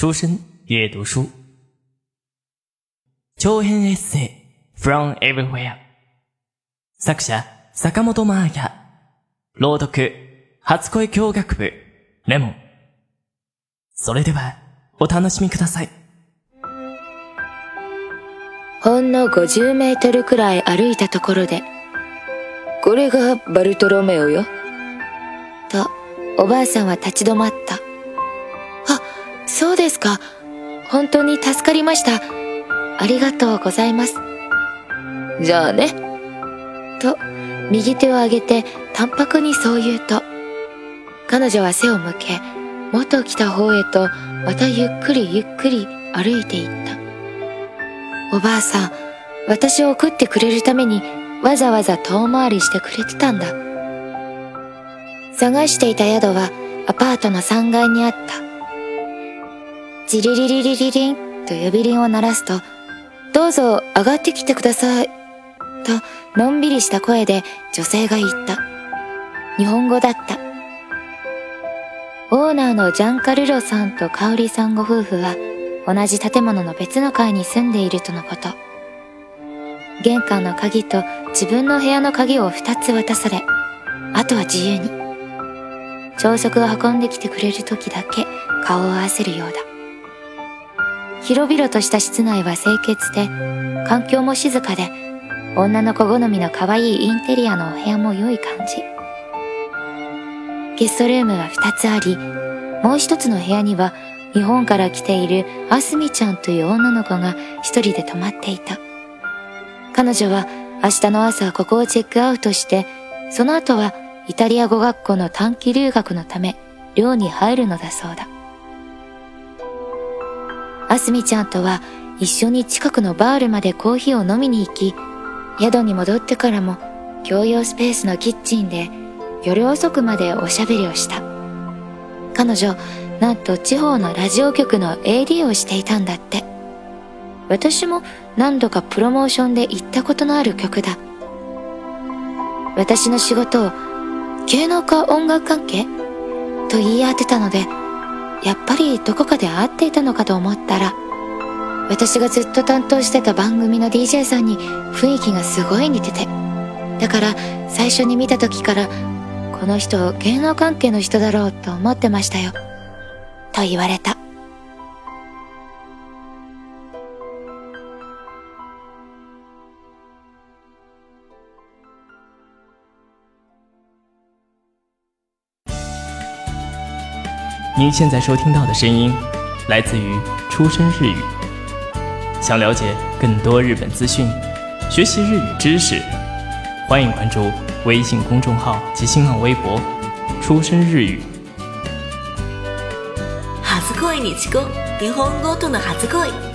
书生阅读书，長編エッセイ。From everywhere 作者坂本真綾朗読初恋教学部。レモ。ンそれではお楽しみください。ほんの50メートルくらい歩いたところでこれがバルトロメオよとおばあさんは立ち止まった。あそうですか。本当に助かりました。ありがとうございます。じゃあね。と右手を上げて淡白にそう言うと彼女は背を向け元来た方へとまたゆっくりゆっくり歩いていった。おばあさん私を送ってくれるためにわざわざ遠回りしてくれてたんだ。探していた宿はアパートの3階にあった。ジリリリリリリンと呼び鈴を鳴らすとどうぞ上がってきてくださいとのんびりした声で女性が言った日本語だったオーナーのジャンカルロさんとカオリさんご夫婦は同じ建物の別の階に住んでいるとのこと。玄関の鍵と自分の部屋の鍵を二つ渡され、あとは自由に。朝食を運んできてくれる時だけ顔を合わせるようだ。広々とした室内は清潔で、環境も静かで、女の子好みの可愛いインテリアのお部屋も良い感じ。ゲストルームは二つあり、もう一つの部屋には日本から来ているアスミちゃんという女の子が一人で泊まっていた。彼女は明日の朝ここをチェックアウトして、その後はイタリア語学校の短期留学のため寮に入るのだそうだ。アスミちゃんとは一緒に近くのバールまでコーヒーを飲みに行き、宿に戻ってからも共用スペースのキッチンで夜遅くまでおしゃべりをした。彼女、なんと地方のラジオ局の AD をしていたんだって。私も何度かプロモーションで行ったことのある曲だ。私の仕事を芸能か音楽関係？と言い当てたので、やっぱりどこかで会っていたのかと思ったら、私がずっと担当してた番組の DJ さんに雰囲気がすごい似てて。だから最初に見た時からこの人芸能関係の人だろうと思ってましたよ。と言われた。您现在收听到的声音来自于出生日语。想了解更多日本资讯，学习日语知识，欢迎关注。微信公众号及新浪微博，出生日语。初恋に遅刻日本語との初恋